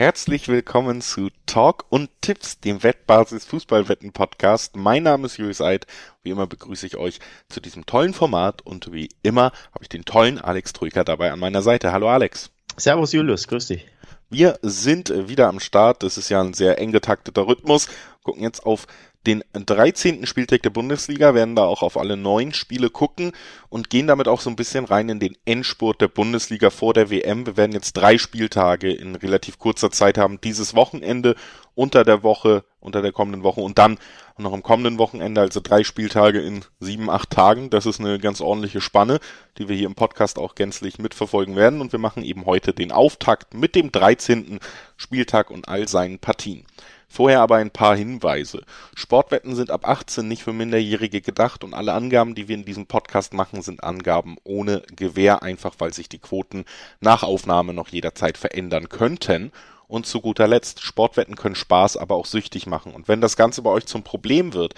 Herzlich willkommen zu Talk und Tipps, dem Wettbasis Fußballwetten Podcast. Mein Name ist Julius Eid. Wie immer begrüße ich euch zu diesem tollen Format und wie immer habe ich den tollen Alex Troika dabei an meiner Seite. Hallo Alex. Servus Julius, grüß dich. Wir sind wieder am Start. Das ist ja ein sehr eng getakteter Rhythmus. Gucken jetzt auf den 13. Spieltag der Bundesliga, werden da auch auf alle neun Spiele gucken und gehen damit auch so ein bisschen rein in den Endspurt der Bundesliga vor der WM. Wir werden jetzt drei Spieltage in relativ kurzer Zeit haben. Dieses Wochenende unter der Woche, unter der kommenden Woche und dann noch am kommenden Wochenende, also drei Spieltage in sieben, acht Tagen. Das ist eine ganz ordentliche Spanne, die wir hier im Podcast auch gänzlich mitverfolgen werden. Und wir machen eben heute den Auftakt mit dem 13. Spieltag und all seinen Partien. Vorher aber ein paar Hinweise. Sportwetten sind ab 18 nicht für Minderjährige gedacht und alle Angaben, die wir in diesem Podcast machen, sind Angaben ohne Gewähr, einfach weil sich die Quoten nach Aufnahme noch jederzeit verändern könnten. Und zu guter Letzt, Sportwetten können Spaß, aber auch süchtig machen. Und wenn das Ganze bei euch zum Problem wird,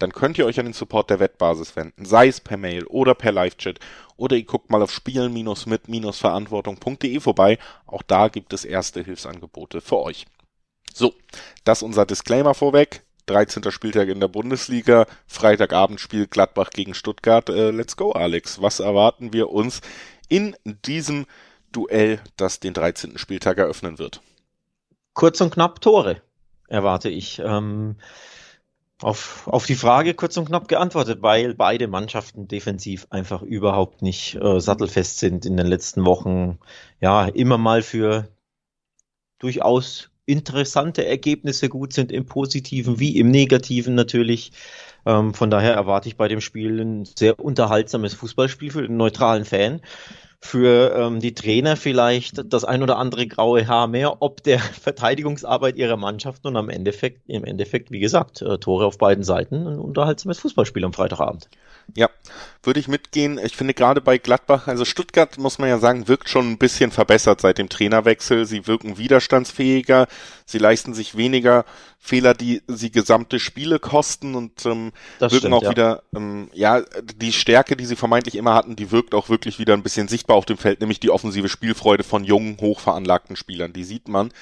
dann könnt ihr euch an den Support der Wettbasis wenden, sei es per Mail oder per Live-Chat oder ihr guckt mal auf spielen-mit-verantwortung.de vorbei. Auch da gibt es erste Hilfsangebote für euch. So, das unser Disclaimer vorweg. 13. Spieltag in der Bundesliga, Freitagabendspiel Gladbach gegen Stuttgart. Äh, let's go, Alex. Was erwarten wir uns in diesem Duell, das den 13. Spieltag eröffnen wird? Kurz und knapp Tore erwarte ich. Ähm, auf, auf die Frage kurz und knapp geantwortet, weil beide Mannschaften defensiv einfach überhaupt nicht äh, sattelfest sind in den letzten Wochen. Ja, immer mal für durchaus interessante Ergebnisse gut sind, im Positiven wie im Negativen natürlich. Ähm, von daher erwarte ich bei dem Spiel ein sehr unterhaltsames Fußballspiel für den neutralen Fan. Für ähm, die Trainer vielleicht das ein oder andere graue Haar mehr, ob der Verteidigungsarbeit ihrer Mannschaften und am Endeffekt, im Endeffekt, wie gesagt, äh, Tore auf beiden Seiten, ein unterhaltsames Fußballspiel am Freitagabend. Ja, würde ich mitgehen. Ich finde gerade bei Gladbach, also Stuttgart muss man ja sagen, wirkt schon ein bisschen verbessert seit dem Trainerwechsel. Sie wirken widerstandsfähiger, sie leisten sich weniger Fehler, die sie gesamte Spiele kosten und ähm, wirken stimmt, auch ja. wieder, ähm, ja, die Stärke, die sie vermeintlich immer hatten, die wirkt auch wirklich wieder ein bisschen sichtbar auf dem Feld, nämlich die offensive Spielfreude von jungen, hochveranlagten Spielern. Die sieht man.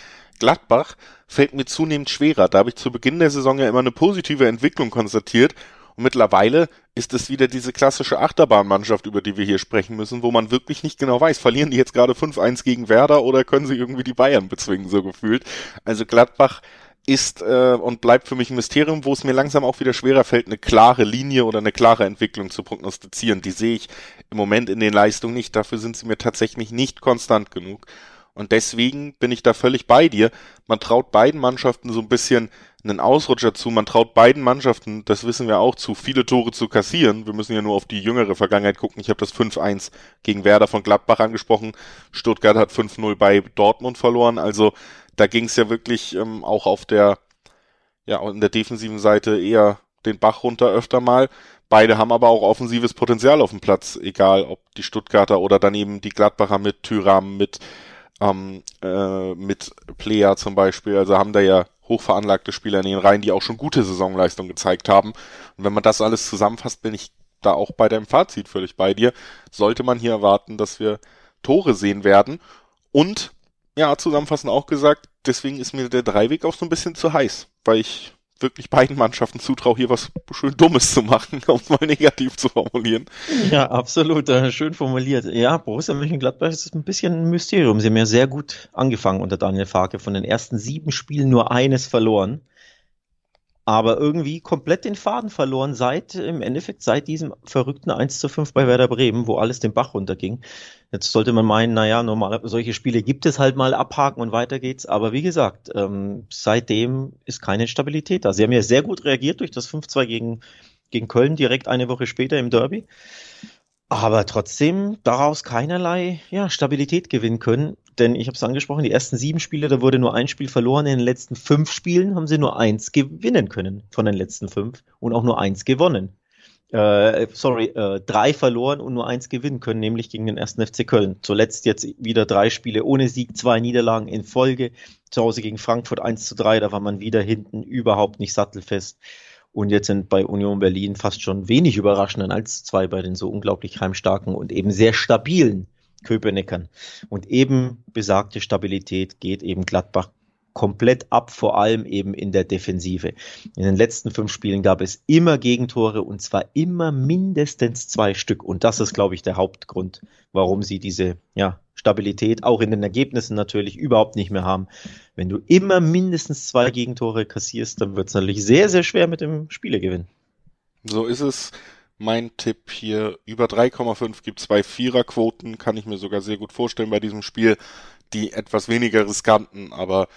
Gladbach fällt mir zunehmend schwerer. Da habe ich zu Beginn der Saison ja immer eine positive Entwicklung konstatiert und mittlerweile ist es wieder diese klassische Achterbahnmannschaft, über die wir hier sprechen müssen, wo man wirklich nicht genau weiß, verlieren die jetzt gerade 5-1 gegen Werder oder können sie irgendwie die Bayern bezwingen, so gefühlt. Also Gladbach ist äh, und bleibt für mich ein Mysterium, wo es mir langsam auch wieder schwerer fällt, eine klare Linie oder eine klare Entwicklung zu prognostizieren. Die sehe ich im Moment in den Leistungen nicht. Dafür sind sie mir tatsächlich nicht konstant genug. Und deswegen bin ich da völlig bei dir. Man traut beiden Mannschaften so ein bisschen einen Ausrutscher zu. Man traut beiden Mannschaften, das wissen wir auch, zu viele Tore zu kassieren. Wir müssen ja nur auf die jüngere Vergangenheit gucken. Ich habe das 5-1 gegen Werder von Gladbach angesprochen. Stuttgart hat 5-0 bei Dortmund verloren. Also da ging es ja wirklich ähm, auch auf der, ja, in der defensiven Seite eher den Bach runter öfter mal. Beide haben aber auch offensives Potenzial auf dem Platz, egal ob die Stuttgarter oder daneben die Gladbacher mit Tyram, mit ähm, äh, mit Player zum Beispiel. Also haben da ja hochveranlagte Spieler in den Reihen, die auch schon gute Saisonleistungen gezeigt haben. Und wenn man das alles zusammenfasst, bin ich da auch bei deinem Fazit völlig bei dir. Sollte man hier erwarten, dass wir Tore sehen werden. Und, ja, zusammenfassend auch gesagt, deswegen ist mir der Dreiweg auch so ein bisschen zu heiß, weil ich wirklich beiden Mannschaften zutraue, hier was schön Dummes zu machen, um es mal negativ zu formulieren. Ja, absolut, äh, schön formuliert. Ja, Borussia Mönchengladbach ist ein bisschen ein Mysterium. Sie haben ja sehr gut angefangen unter Daniel Farke. Von den ersten sieben Spielen nur eines verloren aber irgendwie komplett den Faden verloren seit, im Endeffekt seit diesem verrückten 1 zu 5 bei Werder Bremen, wo alles den Bach runterging. Jetzt sollte man meinen, naja, normal, solche Spiele gibt es halt mal abhaken und weiter geht's. Aber wie gesagt, ähm, seitdem ist keine Stabilität da. Sie haben ja sehr gut reagiert durch das 5-2 gegen, gegen Köln direkt eine Woche später im Derby aber trotzdem daraus keinerlei ja, Stabilität gewinnen können. Denn ich habe es angesprochen, die ersten sieben Spiele, da wurde nur ein Spiel verloren. In den letzten fünf Spielen haben sie nur eins gewinnen können von den letzten fünf und auch nur eins gewonnen. Äh, sorry, äh, drei verloren und nur eins gewinnen können, nämlich gegen den ersten FC Köln. Zuletzt jetzt wieder drei Spiele ohne Sieg, zwei Niederlagen in Folge. Zu Hause gegen Frankfurt 1 zu 3, da war man wieder hinten überhaupt nicht sattelfest. Und jetzt sind bei Union Berlin fast schon wenig überraschender als zwei bei den so unglaublich heimstarken und eben sehr stabilen Köpenickern. Und eben besagte Stabilität geht eben Gladbach komplett ab, vor allem eben in der Defensive. In den letzten fünf Spielen gab es immer Gegentore und zwar immer mindestens zwei Stück. Und das ist, glaube ich, der Hauptgrund, warum sie diese ja, Stabilität auch in den Ergebnissen natürlich überhaupt nicht mehr haben. Wenn du immer mindestens zwei Gegentore kassierst, dann wird es natürlich sehr, sehr schwer mit dem Spielergewinn. So ist es. Mein Tipp hier, über 3,5 gibt zwei Viererquoten, kann ich mir sogar sehr gut vorstellen bei diesem Spiel. Die etwas weniger riskanten, aber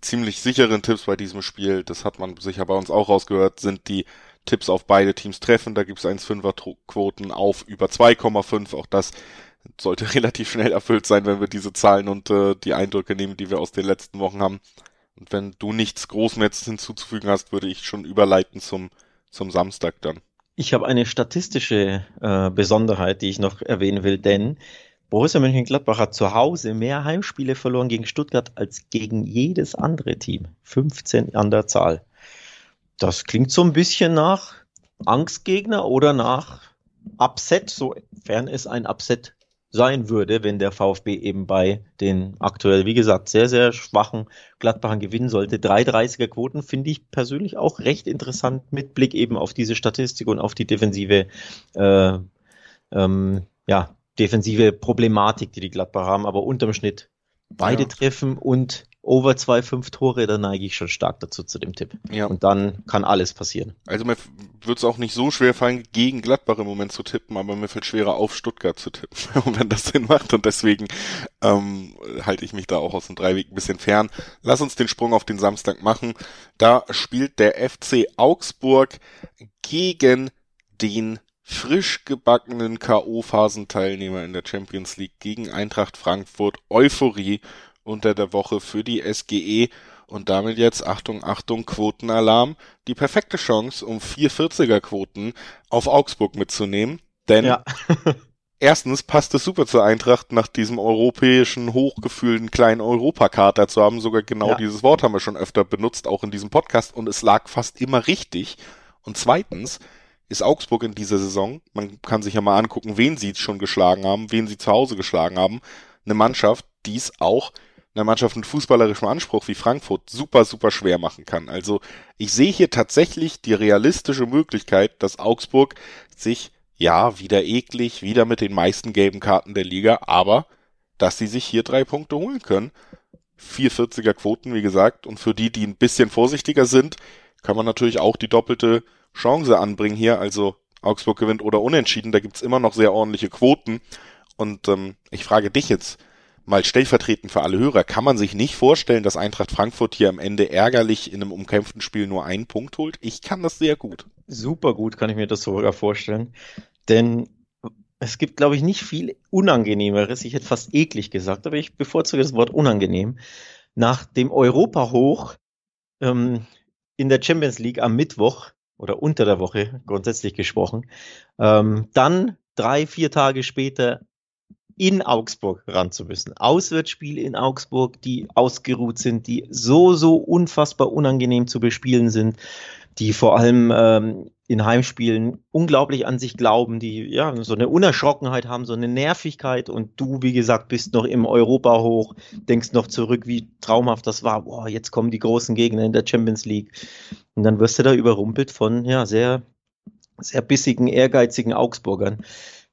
ziemlich sicheren Tipps bei diesem Spiel, das hat man sicher bei uns auch rausgehört, sind die Tipps auf beide Teams treffen. Da gibt es 1,5er Quoten auf über 2,5. Auch das sollte relativ schnell erfüllt sein, wenn wir diese Zahlen und äh, die Eindrücke nehmen, die wir aus den letzten Wochen haben. Und wenn du nichts Großmetzes hinzuzufügen hast, würde ich schon überleiten zum, zum Samstag dann. Ich habe eine statistische äh, Besonderheit, die ich noch erwähnen will, denn Borussia Mönchengladbach hat zu Hause mehr Heimspiele verloren gegen Stuttgart als gegen jedes andere Team. 15 an der Zahl. Das klingt so ein bisschen nach Angstgegner oder nach Upset, sofern es ein Upset sein würde, wenn der VfB eben bei den aktuell, wie gesagt, sehr, sehr schwachen Gladbachern gewinnen sollte. 3,30er Quoten finde ich persönlich auch recht interessant mit Blick eben auf diese Statistik und auf die defensive, äh, ähm, ja, defensive Problematik, die die Gladbach haben, aber unterm Schnitt beide ja. treffen und over 2,5 Tore, da neige ich schon stark dazu zu dem Tipp. Ja. Und dann kann alles passieren. Also mir wird es auch nicht so schwer fallen, gegen Gladbach im Moment zu tippen, aber mir fällt schwerer auf Stuttgart zu tippen, wenn das Sinn macht. Und deswegen ähm, halte ich mich da auch aus dem Dreiweg ein bisschen fern. Lass uns den Sprung auf den Samstag machen. Da spielt der FC Augsburg gegen den frisch gebackenen K.O.-Phasenteilnehmer in der Champions League gegen Eintracht Frankfurt. Euphorie unter der Woche für die SGE und damit jetzt, Achtung, Achtung, Quotenalarm, die perfekte Chance, um 440er Quoten auf Augsburg mitzunehmen. Denn ja. erstens passt es super zur Eintracht, nach diesem europäischen, hochgefühlten kleinen Europakater zu haben. Sogar genau ja. dieses Wort haben wir schon öfter benutzt, auch in diesem Podcast, und es lag fast immer richtig. Und zweitens, ist Augsburg in dieser Saison, man kann sich ja mal angucken, wen sie schon geschlagen haben, wen sie zu Hause geschlagen haben, eine Mannschaft, die es auch einer Mannschaft mit fußballerischem Anspruch wie Frankfurt super, super schwer machen kann. Also ich sehe hier tatsächlich die realistische Möglichkeit, dass Augsburg sich, ja, wieder eklig, wieder mit den meisten gelben Karten der Liga, aber dass sie sich hier drei Punkte holen können. 440er Quoten, wie gesagt, und für die, die ein bisschen vorsichtiger sind, kann man natürlich auch die doppelte Chance anbringen hier, also Augsburg gewinnt oder unentschieden, da gibt's immer noch sehr ordentliche Quoten. Und ähm, ich frage dich jetzt mal stellvertretend für alle Hörer, kann man sich nicht vorstellen, dass Eintracht Frankfurt hier am Ende ärgerlich in einem umkämpften Spiel nur einen Punkt holt? Ich kann das sehr gut. Super gut kann ich mir das sogar vorstellen. Denn es gibt, glaube ich, nicht viel Unangenehmeres. Ich hätte fast eklig gesagt, aber ich bevorzuge das Wort unangenehm. Nach dem Europa-Hoch ähm, in der Champions League am Mittwoch oder unter der Woche grundsätzlich gesprochen. Ähm, dann drei, vier Tage später in Augsburg ran zu müssen. Auswärtsspiele in Augsburg, die ausgeruht sind, die so, so unfassbar unangenehm zu bespielen sind, die vor allem ähm, in Heimspielen unglaublich an sich glauben, die ja so eine Unerschrockenheit haben, so eine Nervigkeit und du, wie gesagt, bist noch im Europa hoch, denkst noch zurück, wie traumhaft das war. Boah, jetzt kommen die großen Gegner in der Champions League. Und dann wirst du da überrumpelt von ja sehr, sehr bissigen, ehrgeizigen Augsburgern.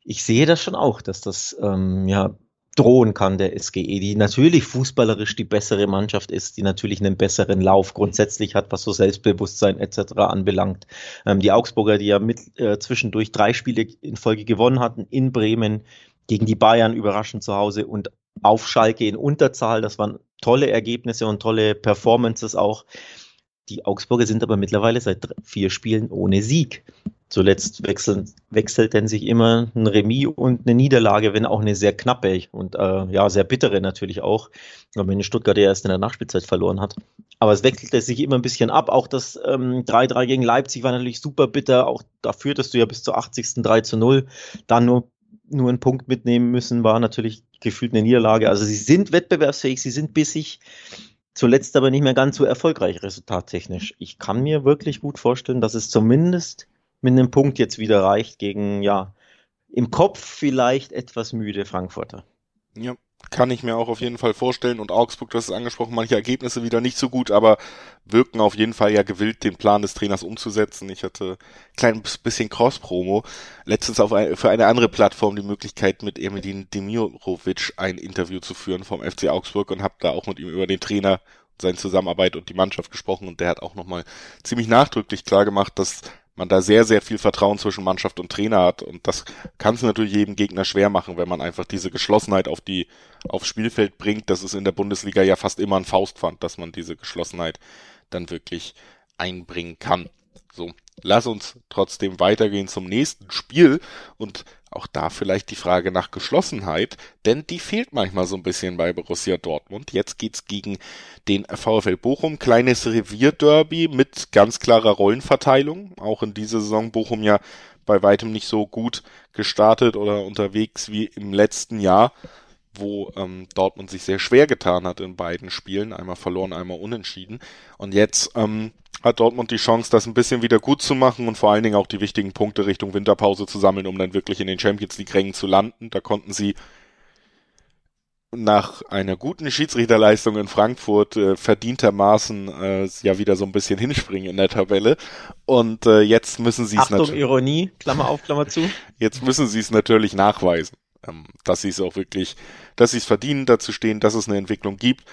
Ich sehe das schon auch, dass das ähm, ja drohen kann, der SGE, die natürlich fußballerisch die bessere Mannschaft ist, die natürlich einen besseren Lauf grundsätzlich hat, was so Selbstbewusstsein etc. anbelangt. Ähm, die Augsburger, die ja mit äh, zwischendurch drei Spiele in Folge gewonnen hatten, in Bremen, gegen die Bayern überraschend zu Hause und auf Schalke in Unterzahl, das waren tolle Ergebnisse und tolle Performances auch. Die Augsburger sind aber mittlerweile seit vier Spielen ohne Sieg. Zuletzt wechseln, wechselt denn sich immer ein Remis und eine Niederlage, wenn auch eine sehr knappe und äh, ja, sehr bittere natürlich auch, wenn Stuttgart ja erst in der Nachspielzeit verloren hat. Aber es wechselte sich immer ein bisschen ab. Auch das 3-3 ähm, gegen Leipzig war natürlich super bitter. Auch da führtest du ja bis zur 80. 3 zu 0. Dann nur, nur einen Punkt mitnehmen müssen, war natürlich gefühlt eine Niederlage. Also sie sind wettbewerbsfähig, sie sind bissig. Zuletzt aber nicht mehr ganz so erfolgreich resultattechnisch. Ich kann mir wirklich gut vorstellen, dass es zumindest mit einem Punkt jetzt wieder reicht gegen, ja, im Kopf vielleicht etwas müde Frankfurter. Ja, kann ich mir auch auf jeden Fall vorstellen. Und Augsburg, du hast es angesprochen, manche Ergebnisse wieder nicht so gut, aber wirken auf jeden Fall ja gewillt, den Plan des Trainers umzusetzen. Ich hatte ein kleines bisschen Cross-Promo. Letztens auf ein, für eine andere Plattform die Möglichkeit, mit Emilin Demirovic ein Interview zu führen vom FC Augsburg und habe da auch mit ihm über den Trainer seine Zusammenarbeit und die Mannschaft gesprochen und der hat auch nochmal ziemlich nachdrücklich klar gemacht, dass man da sehr, sehr viel Vertrauen zwischen Mannschaft und Trainer hat. Und das kann es natürlich jedem Gegner schwer machen, wenn man einfach diese Geschlossenheit auf die, aufs Spielfeld bringt. Das ist in der Bundesliga ja fast immer ein Faustpfand, dass man diese Geschlossenheit dann wirklich einbringen kann. So, lass uns trotzdem weitergehen zum nächsten Spiel und auch da vielleicht die Frage nach Geschlossenheit, denn die fehlt manchmal so ein bisschen bei Borussia Dortmund. Jetzt geht's gegen den VfL Bochum, kleines Revierderby mit ganz klarer Rollenverteilung. Auch in dieser Saison Bochum ja bei weitem nicht so gut gestartet oder unterwegs wie im letzten Jahr, wo ähm, Dortmund sich sehr schwer getan hat in beiden Spielen, einmal verloren, einmal unentschieden. Und jetzt ähm, hat Dortmund die Chance, das ein bisschen wieder gut zu machen und vor allen Dingen auch die wichtigen Punkte Richtung Winterpause zu sammeln, um dann wirklich in den Champions League Rängen zu landen. Da konnten sie nach einer guten Schiedsrichterleistung in Frankfurt äh, verdientermaßen äh, ja wieder so ein bisschen hinspringen in der Tabelle. Und äh, jetzt müssen sie es natürlich. Ironie, Klammer auf, Klammer zu. Jetzt müssen sie es natürlich nachweisen, ähm, dass sie es auch wirklich, dass sie es verdienen, dazu stehen, dass es eine Entwicklung gibt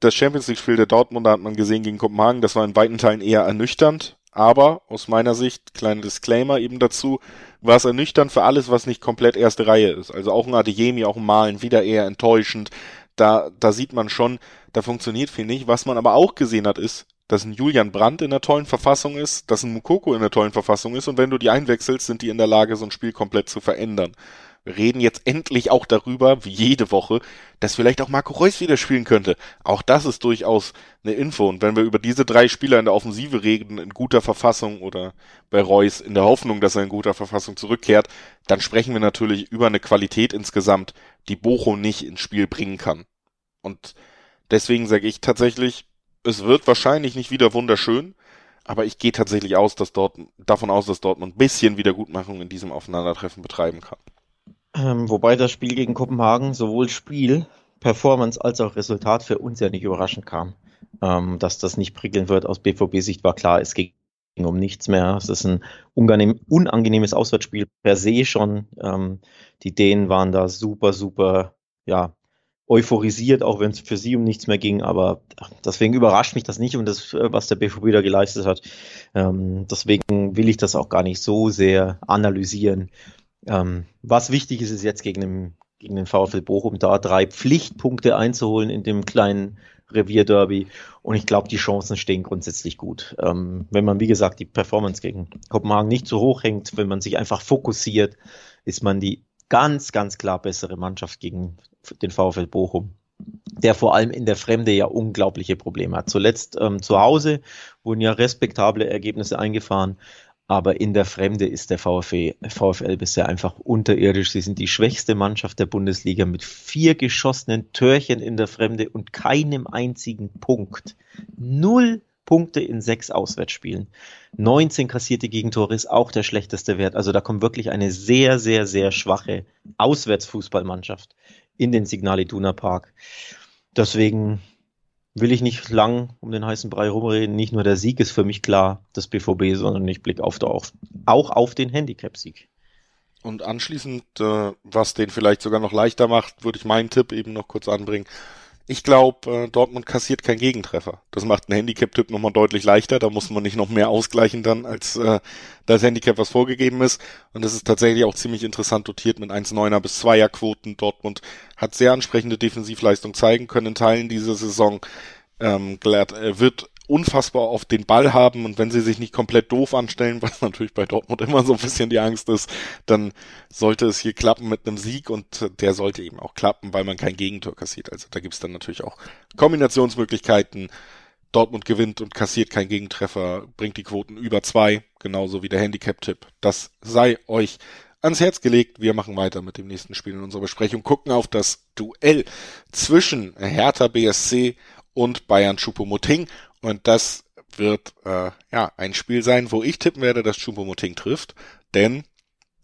das Champions League-Spiel der Dortmunder hat man gesehen gegen Kopenhagen, das war in weiten Teilen eher ernüchternd, aber aus meiner Sicht, kleiner Disclaimer eben dazu, war es ernüchternd für alles, was nicht komplett erste Reihe ist. Also auch ein Adeyemi, auch ein Malen, wieder eher enttäuschend. Da, da sieht man schon, da funktioniert viel nicht. Was man aber auch gesehen hat, ist, dass ein Julian Brandt in der tollen Verfassung ist, dass ein Mukoko in der tollen Verfassung ist und wenn du die einwechselst, sind die in der Lage, so ein Spiel komplett zu verändern. Reden jetzt endlich auch darüber, wie jede Woche, dass vielleicht auch Marco Reus wieder spielen könnte. Auch das ist durchaus eine Info. Und wenn wir über diese drei Spieler in der Offensive reden, in guter Verfassung oder bei Reus in der Hoffnung, dass er in guter Verfassung zurückkehrt, dann sprechen wir natürlich über eine Qualität insgesamt, die Bochum nicht ins Spiel bringen kann. Und deswegen sage ich tatsächlich, es wird wahrscheinlich nicht wieder wunderschön, aber ich gehe tatsächlich aus, dass dort, davon aus, dass Dortmund ein bisschen Wiedergutmachung in diesem Aufeinandertreffen betreiben kann. Ähm, wobei das Spiel gegen Kopenhagen sowohl Spiel, Performance als auch Resultat für uns ja nicht überraschend kam. Ähm, dass das nicht prickeln wird aus BVB-Sicht war klar, es ging um nichts mehr. Es ist ein unangenehmes Auswärtsspiel per se schon. Ähm, die Dänen waren da super, super, ja, euphorisiert, auch wenn es für sie um nichts mehr ging. Aber deswegen überrascht mich das nicht und das, was der BVB da geleistet hat. Ähm, deswegen will ich das auch gar nicht so sehr analysieren. Ähm, was wichtig ist, ist jetzt gegen den, gegen den VfL Bochum da drei Pflichtpunkte einzuholen in dem kleinen Revierderby. Und ich glaube, die Chancen stehen grundsätzlich gut. Ähm, wenn man, wie gesagt, die Performance gegen Kopenhagen nicht so hoch hängt, wenn man sich einfach fokussiert, ist man die ganz, ganz klar bessere Mannschaft gegen den VfL Bochum der vor allem in der Fremde ja unglaubliche Probleme hat. Zuletzt ähm, zu Hause wurden ja respektable Ergebnisse eingefahren. Aber in der Fremde ist der VfL, VfL bisher einfach unterirdisch. Sie sind die schwächste Mannschaft der Bundesliga mit vier geschossenen Törchen in der Fremde und keinem einzigen Punkt. Null Punkte in sechs Auswärtsspielen. 19 kassierte Gegentore ist auch der schlechteste Wert. Also da kommt wirklich eine sehr, sehr, sehr schwache Auswärtsfußballmannschaft in den Signal Iduna Park. Deswegen will ich nicht lang um den heißen Brei rumreden. Nicht nur der Sieg ist für mich klar, das BVB, sondern ich blicke auf, auf, auch auf den Handicap-Sieg. Und anschließend, äh, was den vielleicht sogar noch leichter macht, würde ich meinen Tipp eben noch kurz anbringen. Ich glaube, äh, Dortmund kassiert keinen Gegentreffer. Das macht einen Handicap-Tipp nochmal deutlich leichter. Da muss man nicht noch mehr ausgleichen dann, als äh, das Handicap, was vorgegeben ist. Und das ist tatsächlich auch ziemlich interessant dotiert mit 1,9er bis 2er Quoten. Dortmund hat sehr ansprechende Defensivleistung zeigen können in Teilen dieser Saison. Ähm, Glad, äh, wird unfassbar auf den Ball haben und wenn sie sich nicht komplett doof anstellen, was natürlich bei Dortmund immer so ein bisschen die Angst ist, dann sollte es hier klappen mit einem Sieg und der sollte eben auch klappen, weil man kein Gegentor kassiert. Also da gibt's dann natürlich auch Kombinationsmöglichkeiten. Dortmund gewinnt und kassiert kein Gegentreffer, bringt die Quoten über zwei, genauso wie der Handicap-Tipp. Das sei euch ans Herz gelegt. Wir machen weiter mit dem nächsten Spiel in unserer Besprechung, gucken auf das Duell zwischen Hertha BSC und Bayern Choupo-Moting und das wird äh, ja ein Spiel sein, wo ich tippen werde, dass Choupo-Moting trifft, denn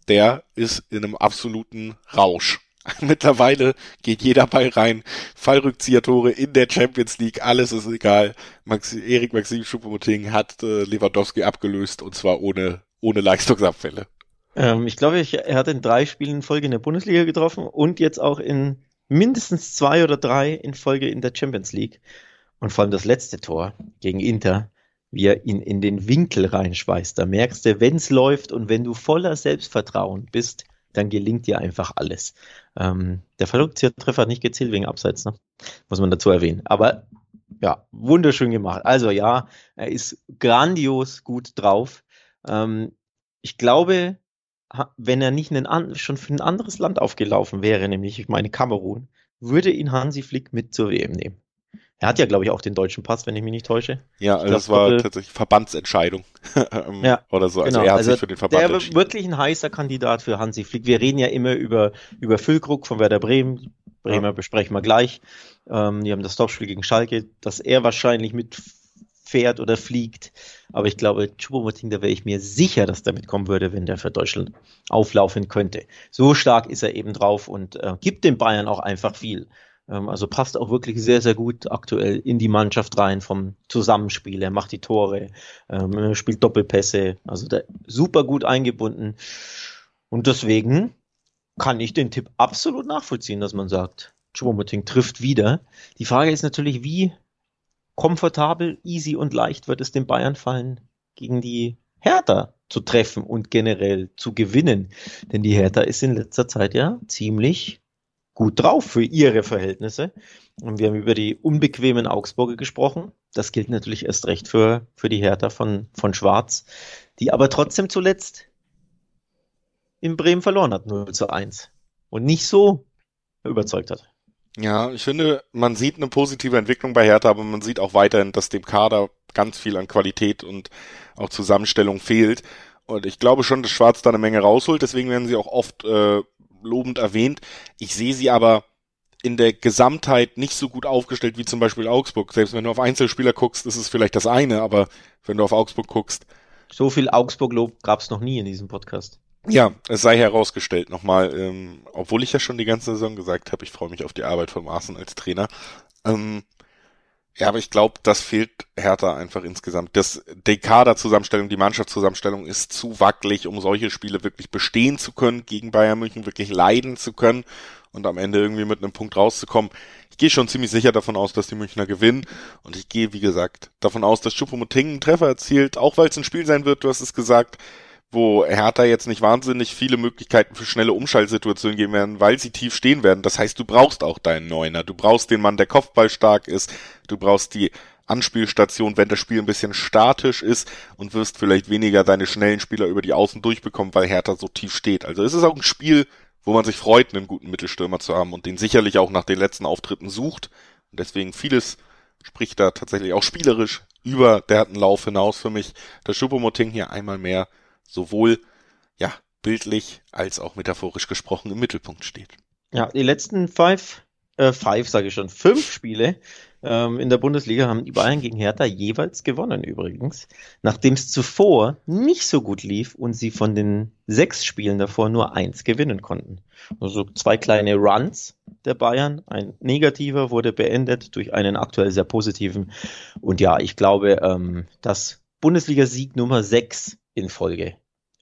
der ist in einem absoluten Rausch. Mittlerweile geht jeder Ball rein. Fallrückzieher-Tore in der Champions League, alles ist egal. Max, Erik Maxim Schuppomoting hat äh, Lewandowski abgelöst und zwar ohne, ohne Leistungsabfälle. Ähm, ich glaube, er hat in drei Spielen in Folge in der Bundesliga getroffen und jetzt auch in mindestens zwei oder drei in Folge in der Champions League. Und vor allem das letzte Tor gegen Inter, wie er ihn in den Winkel reinschweißt. Da merkst du, wenn es läuft und wenn du voller Selbstvertrauen bist, dann gelingt dir einfach alles. Ähm, der Treffer hat nicht gezählt wegen Abseits, ne? muss man dazu erwähnen. Aber ja, wunderschön gemacht. Also ja, er ist grandios gut drauf. Ähm, ich glaube, wenn er nicht einen, schon für ein anderes Land aufgelaufen wäre, nämlich ich meine Kamerun, würde ihn Hansi Flick mit zur WM nehmen. Er hat ja, glaube ich, auch den deutschen Pass, wenn ich mich nicht täusche. Ja, also das war tatsächlich Verbandsentscheidung. Ähm, ja, oder so. Also genau. er hat also sich für den Verband Der entschieden. wirklich ein heißer Kandidat für Hansi Flick. Wir reden ja immer über, über Füllkrug von Werder Bremen. Bremer ja. besprechen wir gleich. Ähm, die haben das Topspiel gegen Schalke, dass er wahrscheinlich mit fährt oder fliegt. Aber ich glaube, Choupo-Moting, da wäre ich mir sicher, dass der mitkommen würde, wenn der für Deutschland auflaufen könnte. So stark ist er eben drauf und äh, gibt den Bayern auch einfach viel. Ähm, also passt auch wirklich sehr, sehr gut aktuell in die Mannschaft rein vom Zusammenspiel. Er macht die Tore, ähm, spielt Doppelpässe, also super gut eingebunden. Und deswegen kann ich den Tipp absolut nachvollziehen, dass man sagt, Choupo-Moting trifft wieder. Die Frage ist natürlich, wie komfortabel, easy und leicht wird es den Bayern fallen, gegen die Hertha zu treffen und generell zu gewinnen. Denn die Hertha ist in letzter Zeit ja ziemlich gut drauf für ihre Verhältnisse. Und wir haben über die unbequemen Augsburger gesprochen. Das gilt natürlich erst recht für, für die Hertha von, von Schwarz, die aber trotzdem zuletzt in Bremen verloren hat, 0 zu 1. Und nicht so überzeugt hat. Ja, ich finde, man sieht eine positive Entwicklung bei Hertha, aber man sieht auch weiterhin, dass dem Kader ganz viel an Qualität und auch Zusammenstellung fehlt. Und ich glaube schon, dass Schwarz da eine Menge rausholt, deswegen werden sie auch oft äh, lobend erwähnt. Ich sehe sie aber in der Gesamtheit nicht so gut aufgestellt wie zum Beispiel Augsburg. Selbst wenn du auf Einzelspieler guckst, ist es vielleicht das eine, aber wenn du auf Augsburg guckst. So viel Augsburg-Lob gab es noch nie in diesem Podcast. Ja, es sei herausgestellt nochmal, ähm, obwohl ich ja schon die ganze Saison gesagt habe, ich freue mich auf die Arbeit von Marcen als Trainer. Ähm, ja, aber ich glaube, das fehlt Hertha einfach insgesamt. Das, die Kaderzusammenstellung, die Mannschaftszusammenstellung ist zu wackelig, um solche Spiele wirklich bestehen zu können, gegen Bayern München wirklich leiden zu können und am Ende irgendwie mit einem Punkt rauszukommen. Ich gehe schon ziemlich sicher davon aus, dass die Münchner gewinnen und ich gehe, wie gesagt, davon aus, dass Choupo-Moting einen Treffer erzielt, auch weil es ein Spiel sein wird, du hast es gesagt, wo Hertha jetzt nicht wahnsinnig viele Möglichkeiten für schnelle Umschaltsituationen geben werden, weil sie tief stehen werden. Das heißt, du brauchst auch deinen Neuner. Du brauchst den Mann, der Kopfball stark ist. Du brauchst die Anspielstation, wenn das Spiel ein bisschen statisch ist und wirst vielleicht weniger deine schnellen Spieler über die Außen durchbekommen, weil Hertha so tief steht. Also es ist auch ein Spiel, wo man sich freut, einen guten Mittelstürmer zu haben und den sicherlich auch nach den letzten Auftritten sucht. Und deswegen vieles spricht da tatsächlich auch spielerisch über der hat einen Lauf hinaus für mich. Der Schuppomoting hier einmal mehr sowohl ja bildlich als auch metaphorisch gesprochen im Mittelpunkt steht. Ja, die letzten five, äh, five sage ich schon, fünf Spiele ähm, in der Bundesliga haben die Bayern gegen Hertha jeweils gewonnen übrigens, nachdem es zuvor nicht so gut lief und sie von den sechs Spielen davor nur eins gewinnen konnten. Also zwei kleine Runs der Bayern, ein negativer wurde beendet durch einen aktuell sehr positiven. Und ja, ich glaube, ähm, dass Bundesliga-Sieg Nummer sechs in Folge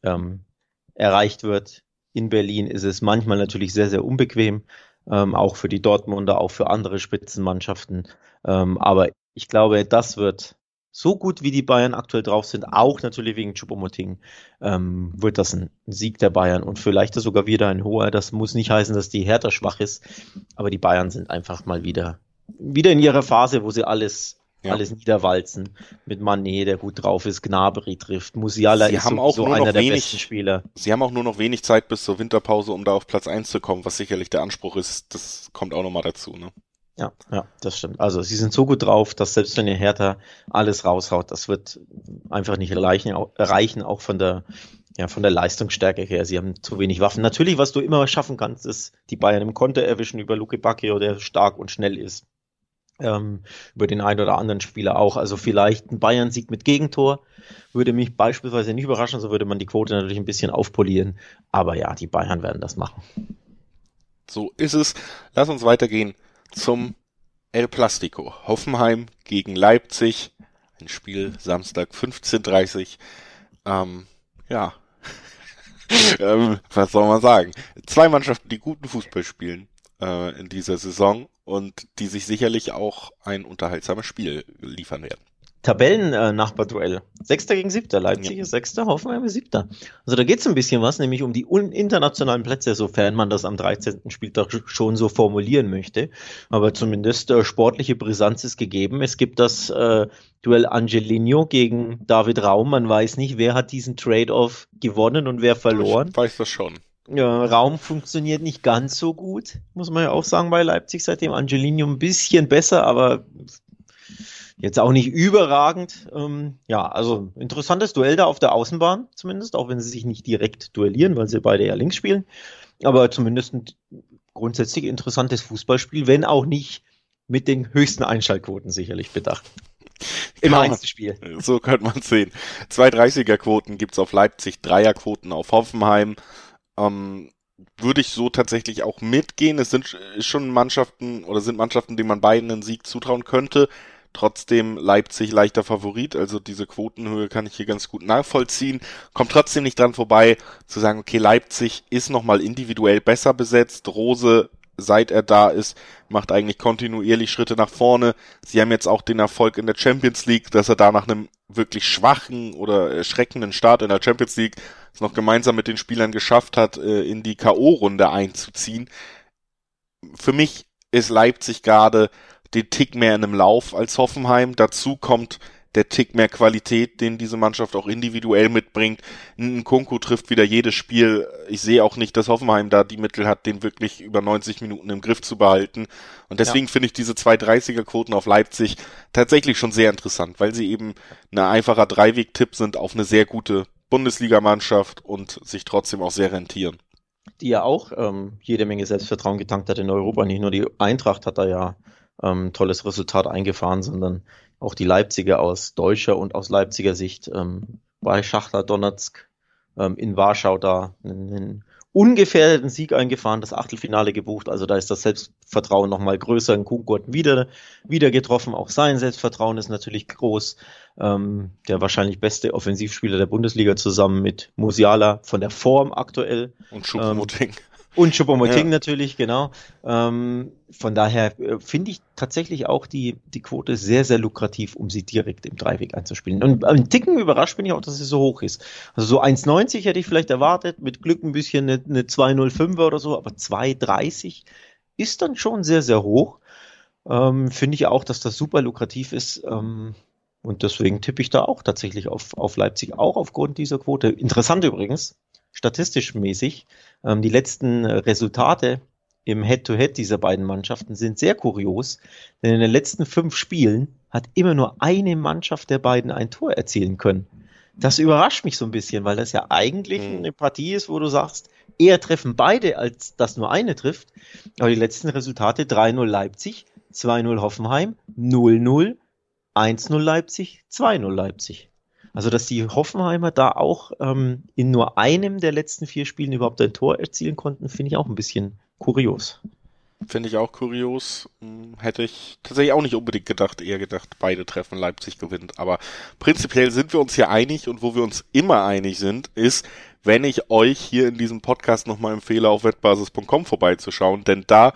ähm, erreicht wird. In Berlin ist es manchmal natürlich sehr, sehr unbequem, ähm, auch für die Dortmunder, auch für andere Spitzenmannschaften. Ähm, aber ich glaube, das wird so gut wie die Bayern aktuell drauf sind, auch natürlich wegen Choupo-Moting, ähm, wird das ein Sieg der Bayern und vielleicht sogar wieder ein hoher. Das muss nicht heißen, dass die Hertha schwach ist, aber die Bayern sind einfach mal wieder wieder in ihrer Phase, wo sie alles ja. alles niederwalzen. Mit Manet, der gut drauf ist, Gnabry trifft, Musiala sie ist haben so, auch so nur einer noch der wenig, besten Spieler. Sie haben auch nur noch wenig Zeit bis zur Winterpause, um da auf Platz 1 zu kommen, was sicherlich der Anspruch ist. Das kommt auch nochmal dazu, ne? Ja, ja, das stimmt. Also sie sind so gut drauf, dass selbst wenn ihr Hertha alles raushaut, das wird einfach nicht erreichen, erreichen auch von der ja, von der Leistungsstärke her. Sie haben zu wenig Waffen. Natürlich, was du immer schaffen kannst, ist die Bayern im Konter erwischen über Luke Bacchio, der stark und schnell ist ähm, über den einen oder anderen Spieler auch. Also vielleicht ein Bayern-Sieg mit Gegentor würde mich beispielsweise nicht überraschen, so würde man die Quote natürlich ein bisschen aufpolieren. Aber ja, die Bayern werden das machen. So ist es. Lass uns weitergehen zum El Plastico. Hoffenheim gegen Leipzig. Ein Spiel Samstag 15.30 ähm, ja. ähm, was soll man sagen? Zwei Mannschaften, die guten Fußball spielen äh, in dieser Saison und die sich sicherlich auch ein unterhaltsames Spiel liefern werden. Tabellen-Nachbarduell. Sechster gegen Siebter. Leipzig ja. ist Sechster, Hoffenheim ist Siebter. Also da geht es ein bisschen was, nämlich um die internationalen Plätze, sofern man das am 13. Spieltag schon so formulieren möchte. Aber zumindest äh, sportliche Brisanz ist gegeben. Es gibt das äh, Duell Angelino gegen David Raum. Man weiß nicht, wer hat diesen Trade-off gewonnen und wer verloren. Ich weiß das schon. Ja, Raum funktioniert nicht ganz so gut, muss man ja auch sagen bei Leipzig seitdem. Angelino ein bisschen besser, aber Jetzt auch nicht überragend. Ähm, ja, also interessantes Duell da auf der Außenbahn zumindest, auch wenn sie sich nicht direkt duellieren, weil sie beide ja links spielen. Aber zumindest ein grundsätzlich interessantes Fußballspiel, wenn auch nicht mit den höchsten Einschaltquoten sicherlich bedacht. Im Einzelspiel. So könnte man sehen. Zwei 30er-Quoten gibt's auf Leipzig, Dreierquoten auf Hoffenheim. Ähm, würde ich so tatsächlich auch mitgehen. Es sind schon Mannschaften oder sind Mannschaften, denen man beiden einen Sieg zutrauen könnte. Trotzdem Leipzig leichter Favorit, also diese Quotenhöhe kann ich hier ganz gut nachvollziehen. Kommt trotzdem nicht dran vorbei, zu sagen, okay, Leipzig ist nochmal individuell besser besetzt. Rose, seit er da ist, macht eigentlich kontinuierlich Schritte nach vorne. Sie haben jetzt auch den Erfolg in der Champions League, dass er da nach einem wirklich schwachen oder erschreckenden Start in der Champions League es noch gemeinsam mit den Spielern geschafft hat, äh, in die K.O.-Runde einzuziehen. Für mich ist Leipzig gerade den Tick mehr in einem Lauf als Hoffenheim. Dazu kommt der Tick mehr Qualität, den diese Mannschaft auch individuell mitbringt. Ein Kunku trifft wieder jedes Spiel. Ich sehe auch nicht, dass Hoffenheim da die Mittel hat, den wirklich über 90 Minuten im Griff zu behalten. Und deswegen ja. finde ich diese 230er Quoten auf Leipzig tatsächlich schon sehr interessant, weil sie eben ein einfacher Dreiweg-Tipp sind auf eine sehr gute Bundesligamannschaft und sich trotzdem auch sehr rentieren. Die ja auch ähm, jede Menge Selbstvertrauen getankt hat in Europa. Nicht nur die Eintracht hat da ja ähm, tolles Resultat eingefahren, sondern auch die Leipziger aus deutscher und aus Leipziger Sicht ähm, bei Schachter Donetsk ähm, in Warschau da einen, ungefährdeten Sieg eingefahren, das Achtelfinale gebucht. Also da ist das Selbstvertrauen nochmal größer. In Kunkurt wieder, wieder getroffen. Auch sein Selbstvertrauen ist natürlich groß. Ähm, der wahrscheinlich beste Offensivspieler der Bundesliga zusammen mit Musiala von der Form aktuell. Und Schuppenmoting. Ähm, und Choupo-Moting ja. natürlich, genau. Ähm, von daher äh, finde ich tatsächlich auch die, die Quote sehr, sehr lukrativ, um sie direkt im Dreiweg einzuspielen. Und ein Ticken überrascht bin ich auch, dass sie so hoch ist. Also so 1,90 hätte ich vielleicht erwartet, mit Glück ein bisschen eine, eine 2,05er oder so, aber 2,30 ist dann schon sehr, sehr hoch. Ähm, finde ich auch, dass das super lukrativ ist. Ähm, und deswegen tippe ich da auch tatsächlich auf, auf Leipzig, auch aufgrund dieser Quote. Interessant übrigens, statistisch mäßig, ähm, die letzten Resultate im Head-to-Head -Head dieser beiden Mannschaften sind sehr kurios, denn in den letzten fünf Spielen hat immer nur eine Mannschaft der beiden ein Tor erzielen können. Das überrascht mich so ein bisschen, weil das ja eigentlich mhm. eine Partie ist, wo du sagst, eher treffen beide, als dass nur eine trifft. Aber die letzten Resultate 3-0 Leipzig, 2-0 Hoffenheim, 0-0, 1-0 Leipzig, 2-0 Leipzig. Also, dass die Hoffenheimer da auch ähm, in nur einem der letzten vier Spielen überhaupt ein Tor erzielen konnten, finde ich auch ein bisschen kurios. Finde ich auch kurios. Hm, hätte ich tatsächlich auch nicht unbedingt gedacht, eher gedacht, beide treffen, Leipzig gewinnt. Aber prinzipiell sind wir uns hier einig und wo wir uns immer einig sind, ist, wenn ich euch hier in diesem Podcast nochmal empfehle, auf wettbasis.com vorbeizuschauen, denn da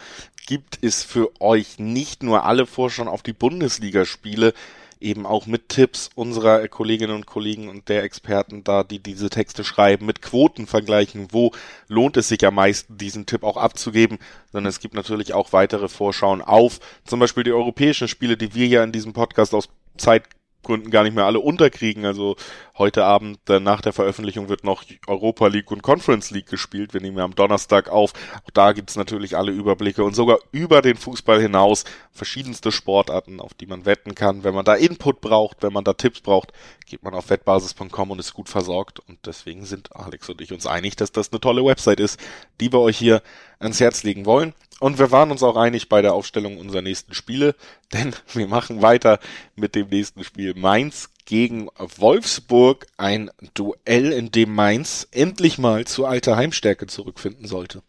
gibt es für euch nicht nur alle Vorschauen auf die Bundesligaspiele, eben auch mit Tipps unserer Kolleginnen und Kollegen und der Experten da, die diese Texte schreiben, mit Quoten vergleichen, wo lohnt es sich am meisten, diesen Tipp auch abzugeben, sondern es gibt natürlich auch weitere Vorschauen auf zum Beispiel die europäischen Spiele, die wir ja in diesem Podcast aus Zeit Gründen gar nicht mehr alle unterkriegen. Also heute Abend äh, nach der Veröffentlichung wird noch Europa League und Conference League gespielt. Wir nehmen ja am Donnerstag auf. Auch da gibt's natürlich alle Überblicke und sogar über den Fußball hinaus verschiedenste Sportarten, auf die man wetten kann. Wenn man da Input braucht, wenn man da Tipps braucht, geht man auf wettbasis.com und ist gut versorgt. Und deswegen sind Alex und ich uns einig, dass das eine tolle Website ist, die wir euch hier ans Herz legen wollen. Und wir waren uns auch einig bei der Aufstellung unserer nächsten Spiele, denn wir machen weiter mit dem nächsten Spiel Mainz gegen Wolfsburg. Ein Duell, in dem Mainz endlich mal zu alter Heimstärke zurückfinden sollte.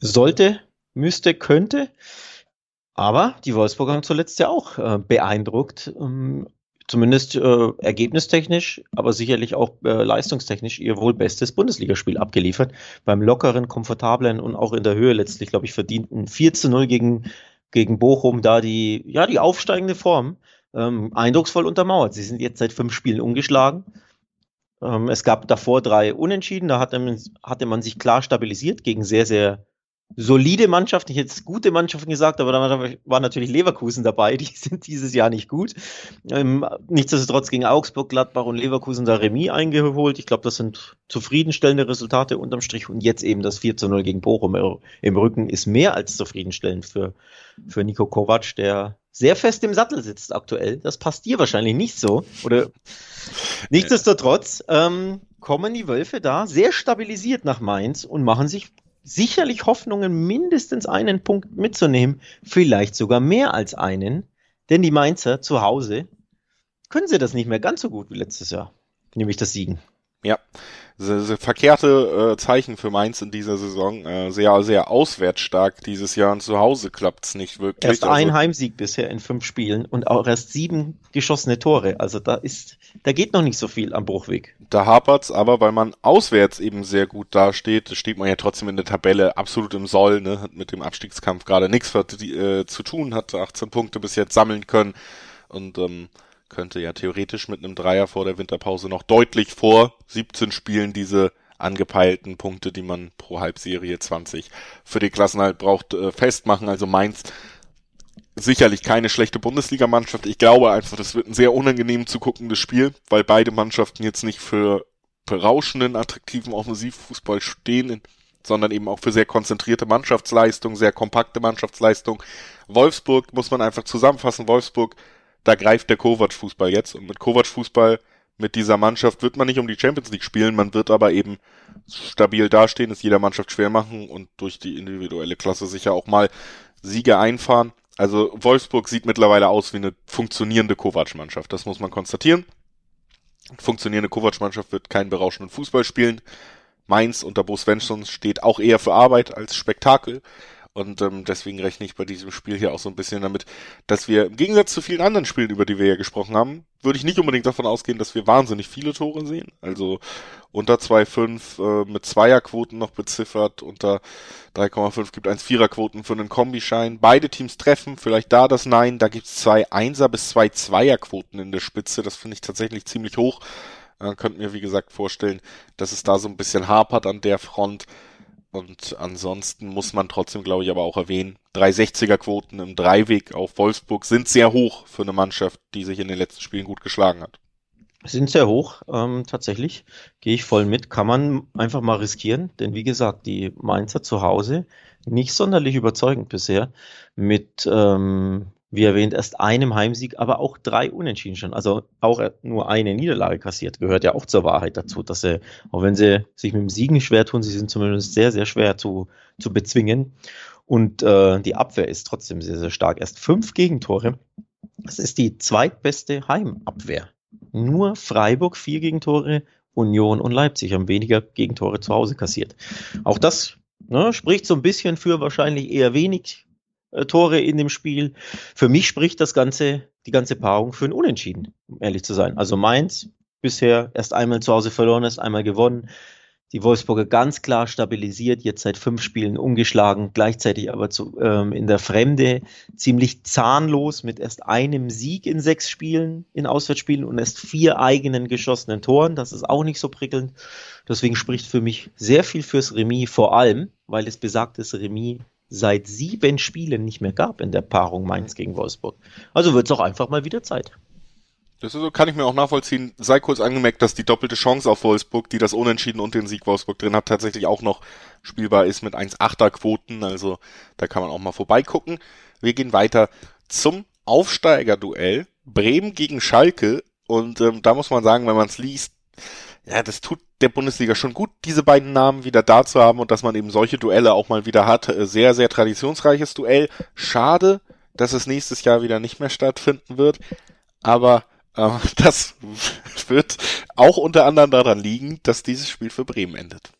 Sollte, müsste, könnte. Aber die Wolfsburg haben zuletzt ja auch äh, beeindruckt. Ähm, zumindest äh, ergebnistechnisch, aber sicherlich auch äh, leistungstechnisch ihr wohl bestes Bundesligaspiel abgeliefert. Beim lockeren, komfortablen und auch in der Höhe letztlich, glaube ich, verdienten 4 zu 0 gegen, gegen Bochum, da die, ja, die aufsteigende Form ähm, eindrucksvoll untermauert. Sie sind jetzt seit fünf Spielen ungeschlagen. Ähm, es gab davor drei Unentschieden, da hatte man, hatte man sich klar stabilisiert gegen sehr, sehr solide Mannschaften, ich hätte jetzt gute Mannschaften gesagt, aber da war natürlich Leverkusen dabei, die sind dieses Jahr nicht gut. Ähm, nichtsdestotrotz gegen Augsburg, Gladbach und Leverkusen da Remis eingeholt. Ich glaube, das sind zufriedenstellende Resultate unterm Strich und jetzt eben das 4 zu 0 gegen Bochum im Rücken ist mehr als zufriedenstellend für, für Nico Kovac, der sehr fest im Sattel sitzt aktuell. Das passt dir wahrscheinlich nicht so. Oder nichtsdestotrotz ähm, kommen die Wölfe da sehr stabilisiert nach Mainz und machen sich sicherlich Hoffnungen, mindestens einen Punkt mitzunehmen, vielleicht sogar mehr als einen, denn die Mainzer zu Hause können sie das nicht mehr ganz so gut wie letztes Jahr, nämlich das Siegen. Ja, verkehrte äh, Zeichen für Mainz in dieser Saison. Äh, sehr, sehr auswärts stark dieses Jahr und zu Hause klappt's nicht wirklich. Erst also, ein Heimsieg bisher in fünf Spielen und auch erst sieben geschossene Tore. Also da ist, da geht noch nicht so viel am Bruchweg. Da hapert's, aber weil man auswärts eben sehr gut dasteht, steht man ja trotzdem in der Tabelle absolut im Soll, ne? hat mit dem Abstiegskampf gerade nichts äh, zu tun, hat 18 Punkte bis jetzt sammeln können und ähm, könnte ja theoretisch mit einem Dreier vor der Winterpause noch deutlich vor 17 Spielen diese angepeilten Punkte, die man pro Halbserie 20 für die Klassenhalt braucht, äh, festmachen. Also Mainz sicherlich keine schlechte Bundesligamannschaft. Ich glaube einfach, das wird ein sehr unangenehm zu guckendes Spiel, weil beide Mannschaften jetzt nicht für berauschenden, attraktiven Offensivfußball stehen, sondern eben auch für sehr konzentrierte Mannschaftsleistung, sehr kompakte Mannschaftsleistung. Wolfsburg muss man einfach zusammenfassen. Wolfsburg da greift der Kovac-Fußball jetzt. Und mit Kovac-Fußball, mit dieser Mannschaft wird man nicht um die Champions League spielen, man wird aber eben stabil dastehen, es jeder Mannschaft schwer machen und durch die individuelle Klasse sicher auch mal Siege einfahren. Also Wolfsburg sieht mittlerweile aus wie eine funktionierende Kovac-Mannschaft. Das muss man konstatieren. Funktionierende Kovac-Mannschaft wird keinen berauschenden Fußball spielen. Mainz unter Bo Svensson steht auch eher für Arbeit als Spektakel. Und ähm, deswegen rechne ich bei diesem Spiel hier auch so ein bisschen damit, dass wir im Gegensatz zu vielen anderen Spielen, über die wir ja gesprochen haben, würde ich nicht unbedingt davon ausgehen, dass wir wahnsinnig viele Tore sehen. Also unter 2,5 äh, mit Zweierquoten noch beziffert, unter 3,5 gibt eins Viererquoten für einen Kombischein. Beide Teams treffen, vielleicht da das Nein, da gibt's zwei Einser bis zwei Zweierquoten in der Spitze. Das finde ich tatsächlich ziemlich hoch. Äh, könnt mir, wie gesagt, vorstellen, dass es da so ein bisschen hapert an der Front. Und ansonsten muss man trotzdem, glaube ich, aber auch erwähnen, 360er Quoten im Dreiweg auf Wolfsburg sind sehr hoch für eine Mannschaft, die sich in den letzten Spielen gut geschlagen hat. Sind sehr hoch, ähm, tatsächlich. Gehe ich voll mit. Kann man einfach mal riskieren, denn wie gesagt, die Mainzer zu Hause nicht sonderlich überzeugend bisher. Mit ähm, wie erwähnt, erst einem Heimsieg, aber auch drei Unentschieden schon. Also auch nur eine Niederlage kassiert, gehört ja auch zur Wahrheit dazu, dass sie, auch wenn sie sich mit dem Siegen schwer tun, sie sind zumindest sehr, sehr schwer zu, zu bezwingen. Und äh, die Abwehr ist trotzdem sehr, sehr stark. Erst fünf Gegentore. Das ist die zweitbeste Heimabwehr. Nur Freiburg vier Gegentore, Union und Leipzig haben weniger Gegentore zu Hause kassiert. Auch das ne, spricht so ein bisschen für wahrscheinlich eher wenig Tore in dem Spiel. Für mich spricht das ganze, die ganze Paarung für ein Unentschieden, um ehrlich zu sein. Also Mainz bisher erst einmal zu Hause verloren ist, einmal gewonnen. Die Wolfsburger ganz klar stabilisiert, jetzt seit fünf Spielen umgeschlagen, gleichzeitig aber zu, ähm, in der Fremde ziemlich zahnlos mit erst einem Sieg in sechs Spielen, in Auswärtsspielen und erst vier eigenen geschossenen Toren. Das ist auch nicht so prickelnd. Deswegen spricht für mich sehr viel fürs Remis, vor allem, weil es besagtes Remis seit sieben Spielen nicht mehr gab in der Paarung Mainz gegen Wolfsburg. Also wird es auch einfach mal wieder Zeit. Das ist so, kann ich mir auch nachvollziehen. Sei kurz angemerkt, dass die doppelte Chance auf Wolfsburg, die das Unentschieden und den Sieg Wolfsburg drin hat, tatsächlich auch noch spielbar ist mit 1,8er Quoten. Also da kann man auch mal vorbeigucken. Wir gehen weiter zum Aufsteigerduell. Bremen gegen Schalke. Und ähm, da muss man sagen, wenn man es liest, ja, das tut der Bundesliga schon gut, diese beiden Namen wieder da zu haben und dass man eben solche Duelle auch mal wieder hat. Äh, sehr, sehr traditionsreiches Duell. Schade, dass es nächstes Jahr wieder nicht mehr stattfinden wird. Aber äh, das wird auch unter anderem daran liegen, dass dieses Spiel für Bremen endet.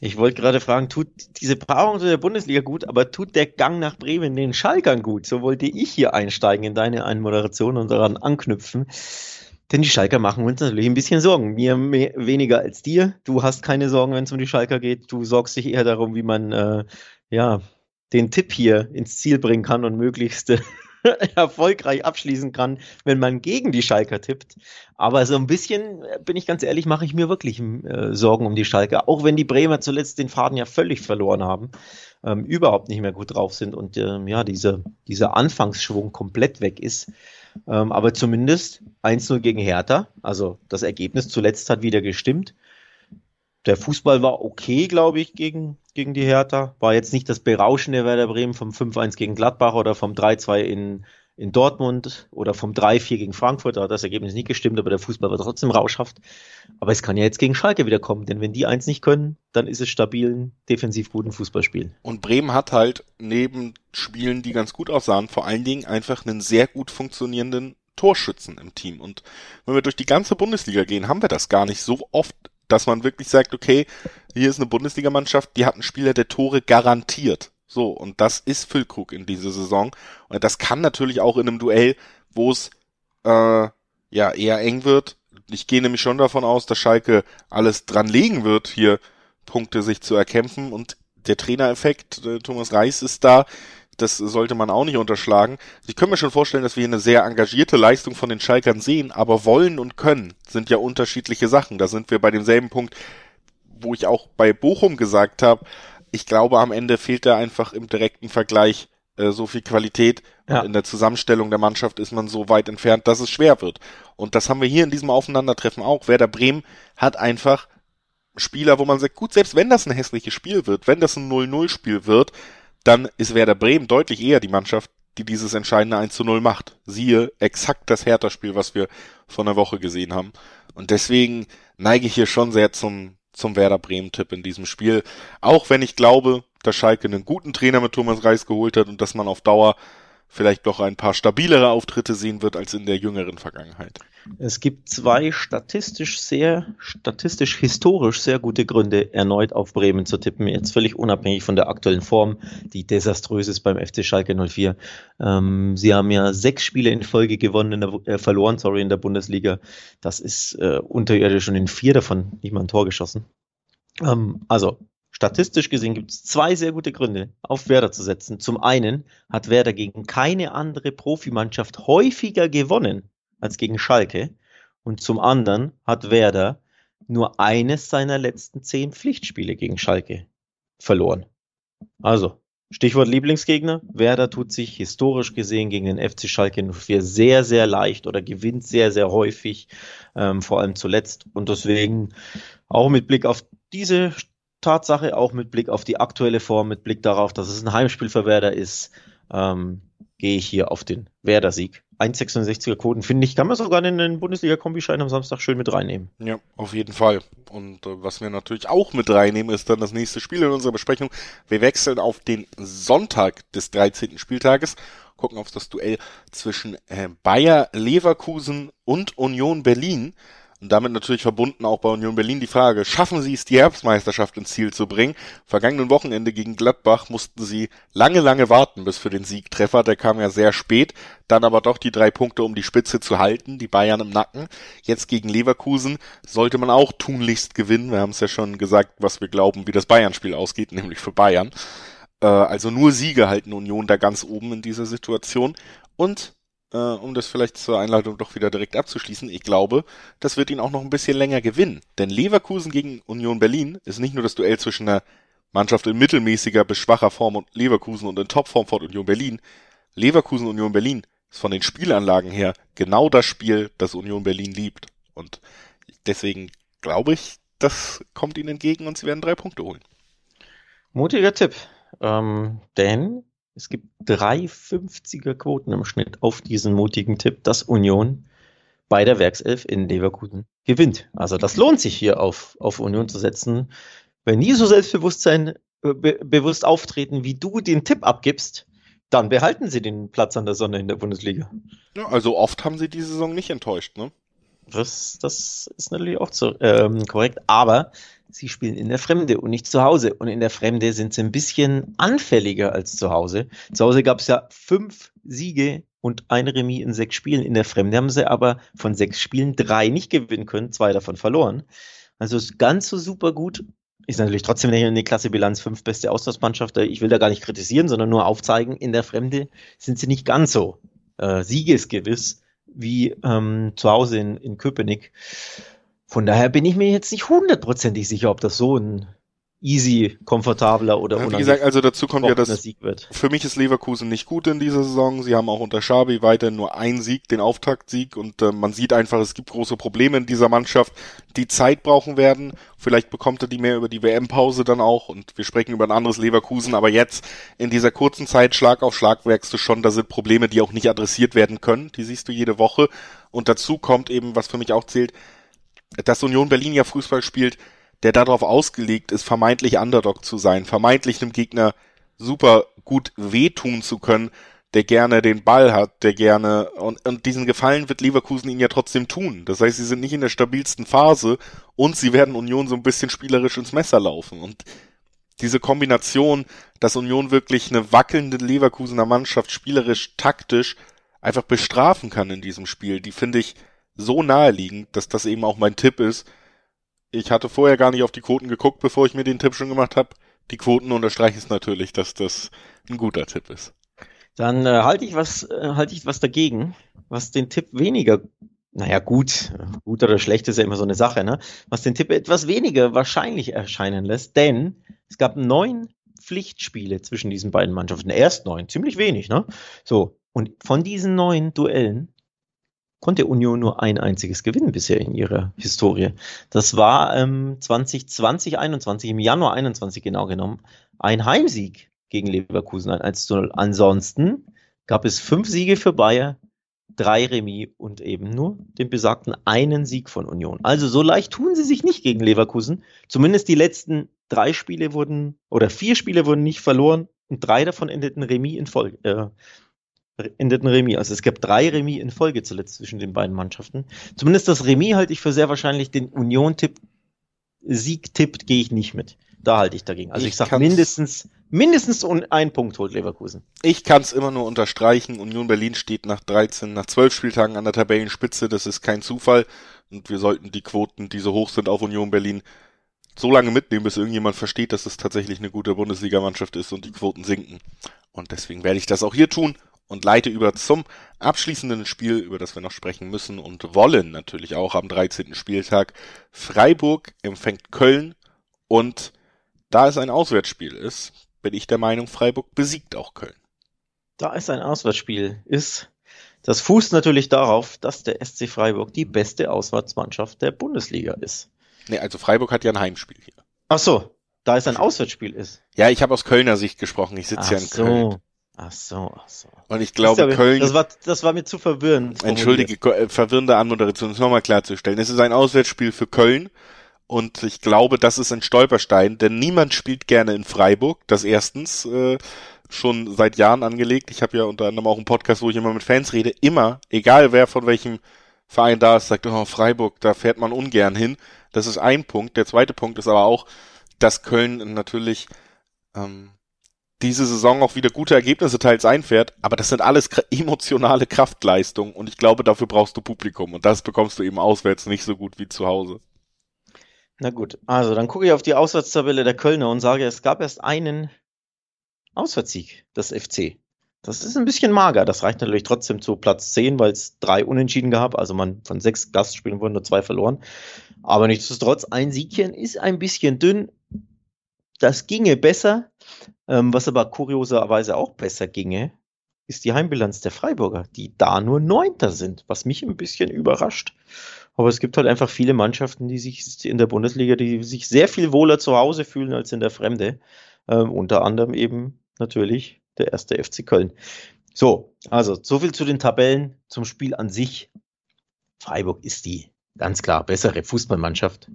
Ich wollte gerade fragen, tut diese Paarung zu der Bundesliga gut, aber tut der Gang nach Bremen den Schalkern gut? So wollte ich hier einsteigen in deine Einmoderation und daran anknüpfen. Denn die Schalker machen uns natürlich ein bisschen Sorgen. Mir mehr, weniger als dir. Du hast keine Sorgen, wenn es um die Schalker geht. Du sorgst dich eher darum, wie man äh, ja, den Tipp hier ins Ziel bringen kann und möglichst äh, erfolgreich abschließen kann, wenn man gegen die Schalker tippt. Aber so ein bisschen, äh, bin ich ganz ehrlich, mache ich mir wirklich äh, Sorgen um die Schalker. Auch wenn die Bremer zuletzt den Faden ja völlig verloren haben, ähm, überhaupt nicht mehr gut drauf sind und ähm, ja, diese, dieser Anfangsschwung komplett weg ist. Ähm, aber zumindest 1-0 gegen Hertha. Also das Ergebnis zuletzt hat wieder gestimmt. Der Fußball war okay, glaube ich, gegen, gegen die Hertha. War jetzt nicht das berauschende Werder Bremen vom 5-1 gegen Gladbach oder vom 3-2 in, in Dortmund oder vom 3-4 gegen Frankfurt. Da hat das Ergebnis nicht gestimmt, aber der Fußball war trotzdem rauschhaft. Aber es kann ja jetzt gegen Schalke wieder kommen, denn wenn die eins nicht können, dann ist es stabilen, defensiv guten Fußballspielen. Und Bremen hat halt neben Spielen, die ganz gut aussahen, vor allen Dingen einfach einen sehr gut funktionierenden Torschützen im Team. Und wenn wir durch die ganze Bundesliga gehen, haben wir das gar nicht so oft dass man wirklich sagt, okay, hier ist eine Bundesligamannschaft, die hat einen Spieler, der Tore garantiert. So, und das ist Füllkrug in dieser Saison. Und das kann natürlich auch in einem Duell, wo es äh, ja eher eng wird. Ich gehe nämlich schon davon aus, dass Schalke alles dran legen wird, hier Punkte sich zu erkämpfen. Und der Trainereffekt, äh, Thomas Reis ist da. Das sollte man auch nicht unterschlagen. Ich kann mir schon vorstellen, dass wir hier eine sehr engagierte Leistung von den Schalkern sehen, aber wollen und können sind ja unterschiedliche Sachen. Da sind wir bei demselben Punkt, wo ich auch bei Bochum gesagt habe, ich glaube, am Ende fehlt da einfach im direkten Vergleich äh, so viel Qualität. Ja. in der Zusammenstellung der Mannschaft ist man so weit entfernt, dass es schwer wird. Und das haben wir hier in diesem Aufeinandertreffen auch. Werder Bremen hat einfach Spieler, wo man sagt, gut, selbst wenn das ein hässliches Spiel wird, wenn das ein 0-0-Spiel wird, dann ist Werder Bremen deutlich eher die Mannschaft, die dieses entscheidende 1 zu 0 macht. Siehe exakt das Hertha-Spiel, was wir vor einer Woche gesehen haben. Und deswegen neige ich hier schon sehr zum, zum Werder Bremen-Tipp in diesem Spiel. Auch wenn ich glaube, dass Schalke einen guten Trainer mit Thomas Reis geholt hat und dass man auf Dauer vielleicht doch ein paar stabilere Auftritte sehen wird als in der jüngeren Vergangenheit. Es gibt zwei statistisch sehr, statistisch historisch sehr gute Gründe, erneut auf Bremen zu tippen. Jetzt völlig unabhängig von der aktuellen Form, die desaströs ist beim FC Schalke 04. Ähm, sie haben ja sechs Spiele in Folge gewonnen, in der, äh, verloren, sorry, in der Bundesliga. Das ist äh, unterirdisch und in vier davon nicht mal ein Tor geschossen. Ähm, also, Statistisch gesehen gibt es zwei sehr gute Gründe, auf Werder zu setzen. Zum einen hat Werder gegen keine andere Profimannschaft häufiger gewonnen als gegen Schalke. Und zum anderen hat Werder nur eines seiner letzten zehn Pflichtspiele gegen Schalke verloren. Also, Stichwort Lieblingsgegner. Werder tut sich historisch gesehen gegen den FC Schalke 04 sehr, sehr leicht oder gewinnt sehr, sehr häufig, ähm, vor allem zuletzt. Und deswegen auch mit Blick auf diese Tatsache, auch mit Blick auf die aktuelle Form, mit Blick darauf, dass es ein Heimspiel für Werder ist, ähm, gehe ich hier auf den Werder-Sieg. 1,66er Quoten, finde ich, kann man sogar in den Bundesliga-Kombischein am Samstag schön mit reinnehmen. Ja, auf jeden Fall. Und äh, was wir natürlich auch mit reinnehmen, ist dann das nächste Spiel in unserer Besprechung. Wir wechseln auf den Sonntag des 13. Spieltages, gucken auf das Duell zwischen äh, Bayer Leverkusen und Union Berlin. Und damit natürlich verbunden auch bei Union Berlin die Frage, schaffen sie es, die Herbstmeisterschaft ins Ziel zu bringen? Vergangenen Wochenende gegen Gladbach mussten sie lange, lange warten bis für den Siegtreffer. Der kam ja sehr spät. Dann aber doch die drei Punkte, um die Spitze zu halten, die Bayern im Nacken. Jetzt gegen Leverkusen sollte man auch tunlichst gewinnen. Wir haben es ja schon gesagt, was wir glauben, wie das Bayern-Spiel ausgeht, nämlich für Bayern. Äh, also nur Siege halten Union da ganz oben in dieser Situation. Und äh, um das vielleicht zur Einleitung doch wieder direkt abzuschließen, ich glaube, das wird ihn auch noch ein bisschen länger gewinnen. Denn Leverkusen gegen Union Berlin ist nicht nur das Duell zwischen einer Mannschaft in mittelmäßiger bis schwacher Form und Leverkusen und in Topform von Union Berlin. Leverkusen Union Berlin ist von den Spielanlagen her genau das Spiel, das Union Berlin liebt. Und deswegen glaube ich, das kommt ihnen entgegen und sie werden drei Punkte holen. Mutiger Tipp. Ähm, denn es gibt drei 50er Quoten im Schnitt auf diesen mutigen Tipp, dass Union bei der Werkself in Leverkusen gewinnt. Also das lohnt sich hier auf, auf Union zu setzen. Wenn die so Selbstbewusstsein äh, be bewusst auftreten, wie du den Tipp abgibst, dann behalten sie den Platz an der Sonne in der Bundesliga. Ja, also oft haben sie die Saison nicht enttäuscht, ne? Das, das ist natürlich auch zu, ähm, korrekt, aber sie spielen in der Fremde und nicht zu Hause. Und in der Fremde sind sie ein bisschen anfälliger als zu Hause. Zu Hause gab es ja fünf Siege und ein Remis in sechs Spielen. In der Fremde haben sie aber von sechs Spielen drei nicht gewinnen können, zwei davon verloren. Also ist ganz so super gut. Ist natürlich trotzdem eine Klasse Bilanz, fünf beste Auslandsmannschaft. Ich will da gar nicht kritisieren, sondern nur aufzeigen, in der Fremde sind sie nicht ganz so äh, siegesgewiss wie ähm, zu Hause in, in Köpenick. Von daher bin ich mir jetzt nicht hundertprozentig sicher, ob das so ein easy, komfortabler oder ja, Wie gesagt, also dazu kommt ja, dass für mich ist Leverkusen nicht gut in dieser Saison. Sie haben auch unter Schabi weiterhin nur einen Sieg, den Auftaktsieg und äh, man sieht einfach, es gibt große Probleme in dieser Mannschaft, die Zeit brauchen werden. Vielleicht bekommt er die mehr über die WM-Pause dann auch und wir sprechen über ein anderes Leverkusen, aber jetzt in dieser kurzen Zeit Schlag auf Schlag merkst du schon, da sind Probleme, die auch nicht adressiert werden können. Die siehst du jede Woche und dazu kommt eben, was für mich auch zählt, dass Union Berlin ja Fußball spielt, der darauf ausgelegt ist, vermeintlich Underdog zu sein, vermeintlich einem Gegner super gut wehtun zu können, der gerne den Ball hat, der gerne und, und diesen Gefallen wird Leverkusen ihnen ja trotzdem tun. Das heißt, sie sind nicht in der stabilsten Phase und sie werden Union so ein bisschen spielerisch ins Messer laufen und diese Kombination, dass Union wirklich eine wackelnde Leverkusener Mannschaft spielerisch, taktisch einfach bestrafen kann in diesem Spiel, die finde ich so naheliegend, dass das eben auch mein Tipp ist, ich hatte vorher gar nicht auf die Quoten geguckt, bevor ich mir den Tipp schon gemacht habe. Die Quoten unterstreichen es natürlich, dass das ein guter Tipp ist. Dann äh, halte ich was, äh, halte ich was dagegen, was den Tipp weniger, naja gut, gut oder schlecht ist ja immer so eine Sache, ne? Was den Tipp etwas weniger wahrscheinlich erscheinen lässt, denn es gab neun Pflichtspiele zwischen diesen beiden Mannschaften. Erst neun, ziemlich wenig, ne? So. Und von diesen neun Duellen konnte Union nur ein einziges gewinnen bisher in ihrer Historie. Das war ähm, 2020, 21, im Januar 21 genau genommen, ein Heimsieg gegen Leverkusen, ein 1 0. Ansonsten gab es fünf Siege für Bayern, drei Remis und eben nur den besagten einen Sieg von Union. Also so leicht tun sie sich nicht gegen Leverkusen. Zumindest die letzten drei Spiele wurden oder vier Spiele wurden nicht verloren und drei davon endeten Remis in Folge, äh, endeten Remis. Also es gab drei Remis in Folge zuletzt zwischen den beiden Mannschaften. Zumindest das Remis halte ich für sehr wahrscheinlich. Den Union-Tipp, Sieg-Tipp gehe ich nicht mit. Da halte ich dagegen. Also ich, ich sage mindestens, mindestens ein Punkt holt Leverkusen. Ich kann es immer nur unterstreichen. Union Berlin steht nach 13, nach 12 Spieltagen an der Tabellenspitze. Das ist kein Zufall. Und wir sollten die Quoten, die so hoch sind auf Union Berlin, so lange mitnehmen, bis irgendjemand versteht, dass es tatsächlich eine gute Bundesligamannschaft ist und die Quoten sinken. Und deswegen werde ich das auch hier tun und leite über zum abschließenden Spiel, über das wir noch sprechen müssen und wollen natürlich auch am 13. Spieltag. Freiburg empfängt Köln und da es ein Auswärtsspiel ist, bin ich der Meinung, Freiburg besiegt auch Köln. Da es ein Auswärtsspiel ist, das fußt natürlich darauf, dass der SC Freiburg die beste Auswärtsmannschaft der Bundesliga ist. Nee, also Freiburg hat ja ein Heimspiel hier. Ach so, da es ein Auswärtsspiel ist. Ja, ich habe aus Kölner Sicht gesprochen. Ich sitze ja in so. Köln. Ach so, ach so. Und ich glaube, ja, Köln. Das war, das war mir zu verwirrend. Entschuldige, äh, verwirrende Anmoderation, ist nochmal klarzustellen. Es ist ein Auswärtsspiel für Köln. Und ich glaube, das ist ein Stolperstein, denn niemand spielt gerne in Freiburg. Das erstens äh, schon seit Jahren angelegt. Ich habe ja unter anderem auch einen Podcast, wo ich immer mit Fans rede. Immer, egal wer von welchem Verein da ist, sagt, oh, Freiburg, da fährt man ungern hin. Das ist ein Punkt. Der zweite Punkt ist aber auch, dass Köln natürlich ähm, diese Saison auch wieder gute Ergebnisse teils einfährt, aber das sind alles emotionale Kraftleistungen und ich glaube, dafür brauchst du Publikum und das bekommst du eben auswärts nicht so gut wie zu Hause. Na gut, also dann gucke ich auf die Auswärtstabelle der Kölner und sage, es gab erst einen Auswärtssieg des FC. Das ist ein bisschen mager. Das reicht natürlich trotzdem zu Platz 10, weil es drei Unentschieden gab. Also man von sechs Gastspielen wurden nur zwei verloren. Aber nichtsdestotrotz, ein Siegchen ist ein bisschen dünn. Das ginge besser. Ähm, was aber kurioserweise auch besser ginge, ist die Heimbilanz der Freiburger, die da nur Neunter sind, was mich ein bisschen überrascht. Aber es gibt halt einfach viele Mannschaften, die sich in der Bundesliga, die sich sehr viel wohler zu Hause fühlen als in der Fremde. Ähm, unter anderem eben natürlich der erste FC Köln. So, also so viel zu den Tabellen, zum Spiel an sich. Freiburg ist die ganz klar bessere Fußballmannschaft,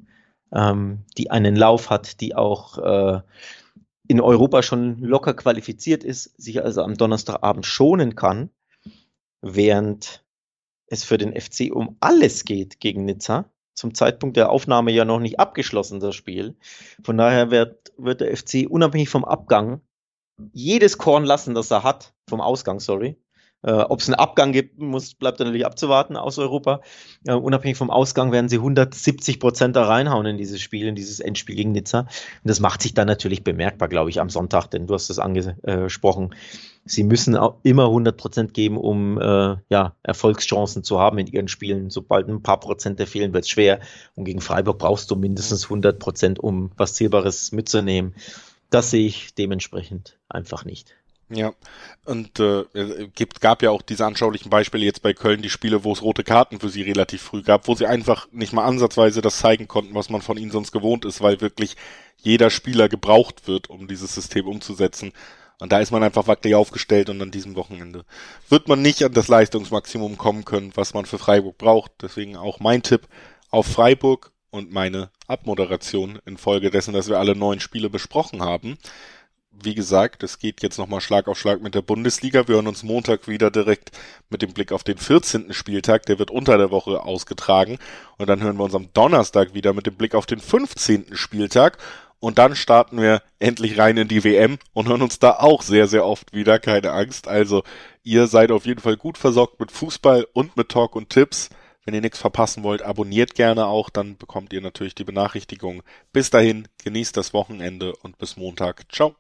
ähm, die einen Lauf hat, die auch äh, in Europa schon locker qualifiziert ist, sich also am Donnerstagabend schonen kann, während es für den FC um alles geht gegen Nizza. zum Zeitpunkt der Aufnahme ja noch nicht abgeschlossen, das Spiel. Von daher wird, wird der FC unabhängig vom Abgang jedes Korn lassen, das er hat, vom Ausgang, sorry, äh, Ob es einen Abgang gibt, muss, bleibt natürlich abzuwarten aus Europa. Äh, unabhängig vom Ausgang werden sie 170 Prozent da reinhauen in dieses Spiel, in dieses Endspiel gegen Nizza. Und das macht sich dann natürlich bemerkbar, glaube ich, am Sonntag, denn du hast es angesprochen. Sie müssen auch immer 100 Prozent geben, um äh, ja, Erfolgschancen zu haben in ihren Spielen. Sobald ein paar Prozente fehlen, wird es schwer. Und gegen Freiburg brauchst du mindestens 100 Prozent, um was Zählbares mitzunehmen. Das sehe ich dementsprechend einfach nicht. Ja, und äh, gibt, gab ja auch diese anschaulichen Beispiele jetzt bei Köln, die Spiele, wo es rote Karten für sie relativ früh gab, wo sie einfach nicht mal ansatzweise das zeigen konnten, was man von ihnen sonst gewohnt ist, weil wirklich jeder Spieler gebraucht wird, um dieses System umzusetzen. Und da ist man einfach wackelig aufgestellt und an diesem Wochenende wird man nicht an das Leistungsmaximum kommen können, was man für Freiburg braucht. Deswegen auch mein Tipp auf Freiburg und meine Abmoderation infolge dessen, dass wir alle neun Spiele besprochen haben wie gesagt, es geht jetzt nochmal Schlag auf Schlag mit der Bundesliga. Wir hören uns Montag wieder direkt mit dem Blick auf den 14. Spieltag. Der wird unter der Woche ausgetragen. Und dann hören wir uns am Donnerstag wieder mit dem Blick auf den 15. Spieltag. Und dann starten wir endlich rein in die WM und hören uns da auch sehr, sehr oft wieder. Keine Angst. Also, ihr seid auf jeden Fall gut versorgt mit Fußball und mit Talk und Tipps. Wenn ihr nichts verpassen wollt, abonniert gerne auch, dann bekommt ihr natürlich die Benachrichtigung. Bis dahin, genießt das Wochenende und bis Montag. Ciao.